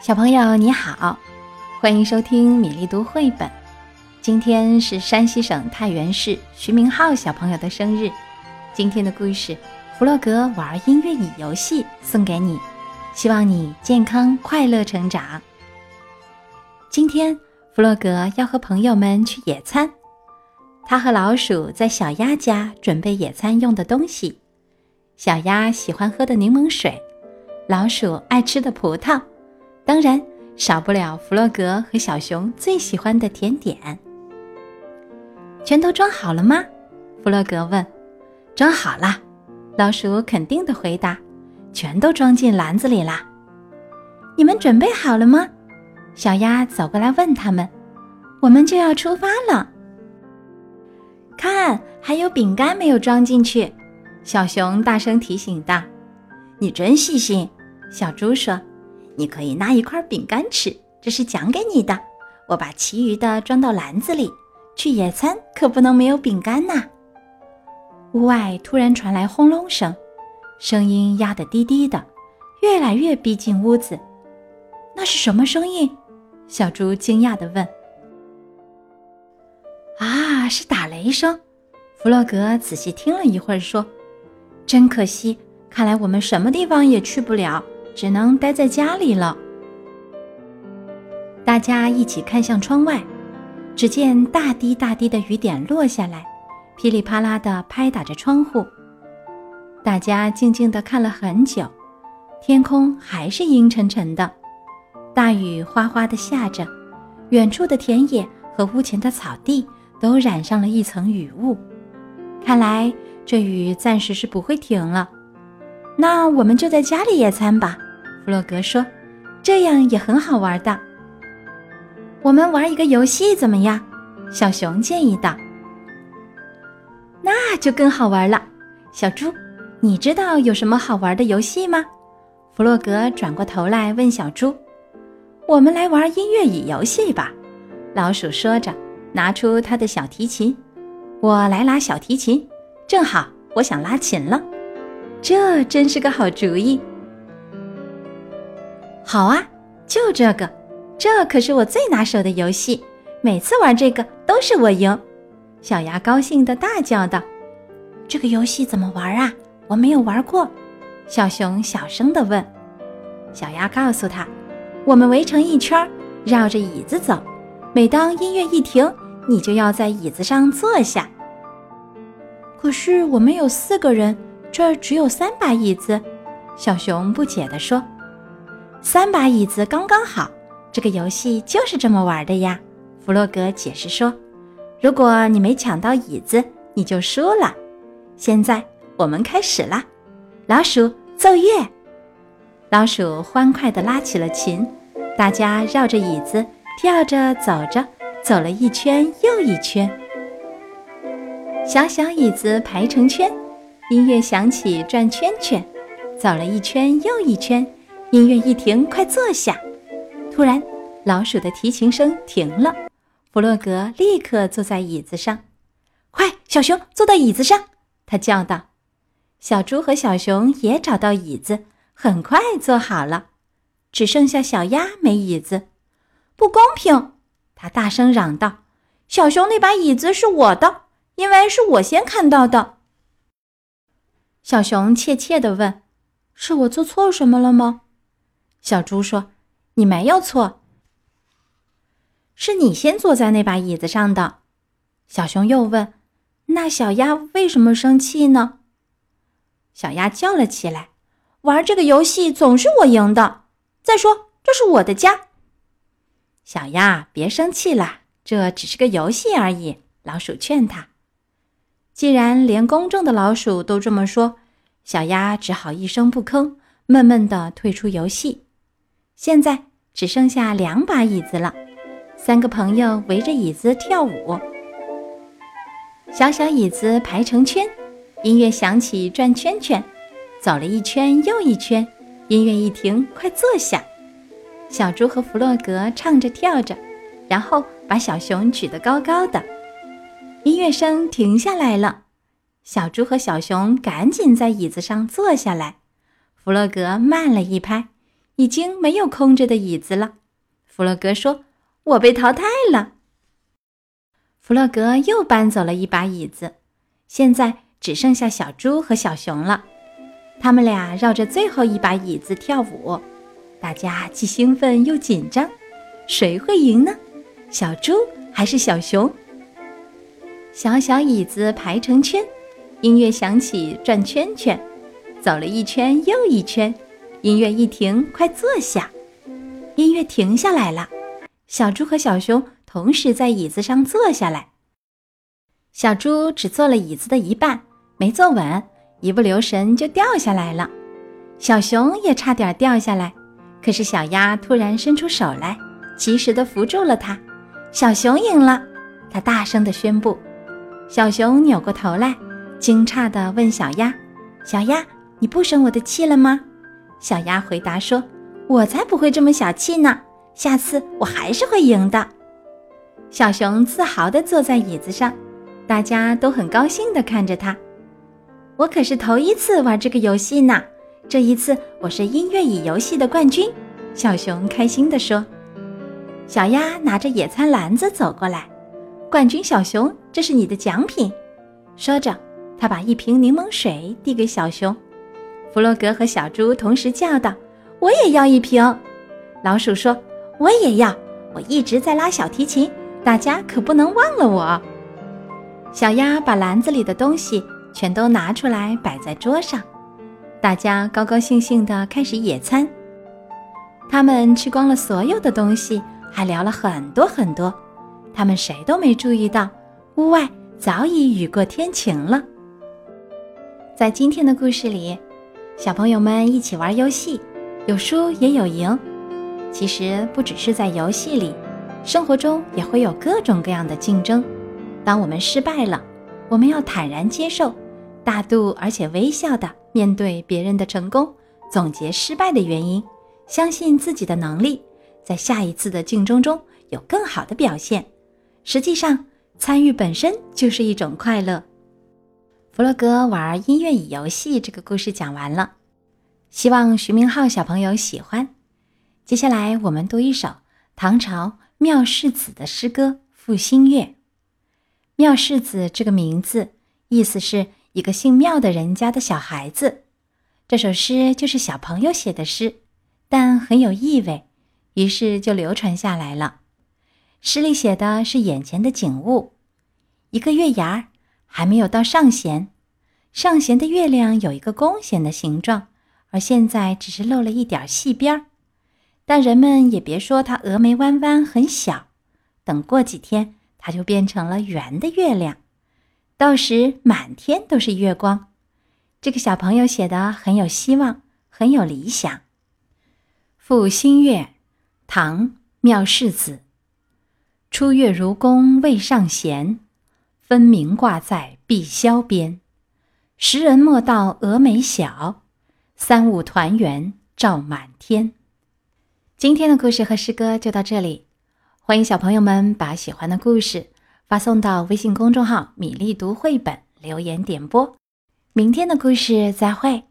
小朋友你好，欢迎收听米粒读绘本。今天是山西省太原市徐明浩小朋友的生日，今天的故事《弗洛格玩音乐椅游戏》送给你，希望你健康快乐成长。今天弗洛格要和朋友们去野餐，他和老鼠在小鸭家准备野餐用的东西。小鸭喜欢喝的柠檬水，老鼠爱吃的葡萄。当然，少不了弗洛格和小熊最喜欢的甜点。全都装好了吗？弗洛格问。装好了，老鼠肯定的回答。全都装进篮子里啦。你们准备好了吗？小鸭走过来问他们。我们就要出发了。看，还有饼干没有装进去。小熊大声提醒道。你真细心，小猪说。你可以拿一块饼干吃，这是奖给你的。我把其余的装到篮子里。去野餐可不能没有饼干呐！屋外突然传来轰隆声，声音压得低低的，越来越逼近屋子。那是什么声音？小猪惊讶地问。啊，是打雷声！弗洛格仔细听了一会儿，说：“真可惜，看来我们什么地方也去不了。”只能待在家里了。大家一起看向窗外，只见大滴大滴的雨点落下来，噼里啪啦地拍打着窗户。大家静静地看了很久，天空还是阴沉沉的，大雨哗哗地下着，远处的田野和屋前的草地都染上了一层雨雾。看来这雨暂时是不会停了。那我们就在家里野餐吧。弗洛格说：“这样也很好玩的。我们玩一个游戏怎么样？”小熊建议道。“那就更好玩了。”小猪，你知道有什么好玩的游戏吗？弗洛格转过头来问小猪：“我们来玩音乐椅游戏吧。”老鼠说着，拿出他的小提琴。我来拉小提琴，正好我想拉琴了。这真是个好主意。好啊，就这个，这可是我最拿手的游戏，每次玩这个都是我赢。小鸭高兴地大叫道：“这个游戏怎么玩啊？我没有玩过。”小熊小声地问。小鸭告诉他：“我们围成一圈，绕着椅子走。每当音乐一停，你就要在椅子上坐下。”可是我们有四个人，这儿只有三把椅子。小熊不解地说。三把椅子刚刚好，这个游戏就是这么玩的呀。弗洛格解释说：“如果你没抢到椅子，你就输了。现在我们开始啦，老鼠奏乐。”老鼠欢快地拉起了琴，大家绕着椅子跳着走着，走了一圈又一圈。小小椅子排成圈，音乐响起转圈圈，走了一圈又一圈。音乐一停，快坐下！突然，老鼠的提琴声停了。弗洛格立刻坐在椅子上。快，小熊坐到椅子上！他叫道。小猪和小熊也找到椅子，很快坐好了。只剩下小鸭没椅子，不公平！他大声嚷道：“小熊那把椅子是我的，因为是我先看到的。”小熊怯怯地问：“是我做错什么了吗？”小猪说：“你没有错，是你先坐在那把椅子上的。”小熊又问：“那小鸭为什么生气呢？”小鸭叫了起来：“玩这个游戏总是我赢的。再说，这是我的家。”小鸭，别生气了，这只是个游戏而已。老鼠劝他：“既然连公正的老鼠都这么说，小鸭只好一声不吭，闷闷地退出游戏。”现在只剩下两把椅子了，三个朋友围着椅子跳舞。小小椅子排成圈，音乐响起转圈圈，走了一圈又一圈。音乐一停，快坐下。小猪和弗洛格唱着跳着，然后把小熊举得高高的。音乐声停下来了，小猪和小熊赶紧在椅子上坐下来。弗洛格慢了一拍。已经没有空着的椅子了。弗洛格说：“我被淘汰了。”弗洛格又搬走了一把椅子，现在只剩下小猪和小熊了。他们俩绕着最后一把椅子跳舞，大家既兴奋又紧张，谁会赢呢？小猪还是小熊？小小椅子排成圈，音乐响起，转圈圈，走了一圈又一圈。音乐一停，快坐下。音乐停下来了，小猪和小熊同时在椅子上坐下来。小猪只坐了椅子的一半，没坐稳。一不留神就掉下来了，小熊也差点掉下来，可是小鸭突然伸出手来，及时的扶住了它。小熊赢了，它大声的宣布。小熊扭过头来，惊诧的问小鸭：“小鸭，你不生我的气了吗？”小鸭回答说：“我才不会这么小气呢，下次我还是会赢的。”小熊自豪的坐在椅子上，大家都很高兴的看着它。我可是头一次玩这个游戏呢，这一次我是音乐椅游戏的冠军。小熊开心地说。小鸭拿着野餐篮子走过来，冠军小熊，这是你的奖品。说着，他把一瓶柠檬水递给小熊。弗洛格和小猪同时叫道：“我也要一瓶。”老鼠说：“我也要，我一直在拉小提琴，大家可不能忘了我。”小鸭把篮子里的东西。全都拿出来摆在桌上，大家高高兴兴地开始野餐。他们吃光了所有的东西，还聊了很多很多。他们谁都没注意到，屋外早已雨过天晴了。在今天的故事里，小朋友们一起玩游戏，有输也有赢。其实不只是在游戏里，生活中也会有各种各样的竞争。当我们失败了，我们要坦然接受，大度而且微笑的面对别人的成功，总结失败的原因，相信自己的能力，在下一次的竞争中有更好的表现。实际上，参与本身就是一种快乐。弗洛格玩音乐椅游戏这个故事讲完了，希望徐明浩小朋友喜欢。接下来我们读一首唐朝妙世子的诗歌《赋新月》。妙世子这个名字，意思是一个姓妙的人家的小孩子。这首诗就是小朋友写的诗，但很有意味，于是就流传下来了。诗里写的是眼前的景物：一个月牙儿还没有到上弦，上弦的月亮有一个弓弦的形状，而现在只是露了一点细边儿。但人们也别说它峨眉弯弯很小，等过几天。它就变成了圆的月亮，到时满天都是月光。这个小朋友写的很有希望，很有理想。《赋新月》唐·妙世子。初月如弓未上弦，分明挂在碧霄边。时人莫道峨眉小，三五团圆照满天。今天的故事和诗歌就到这里。欢迎小朋友们把喜欢的故事发送到微信公众号“米粒读绘本”留言点播。明天的故事再会。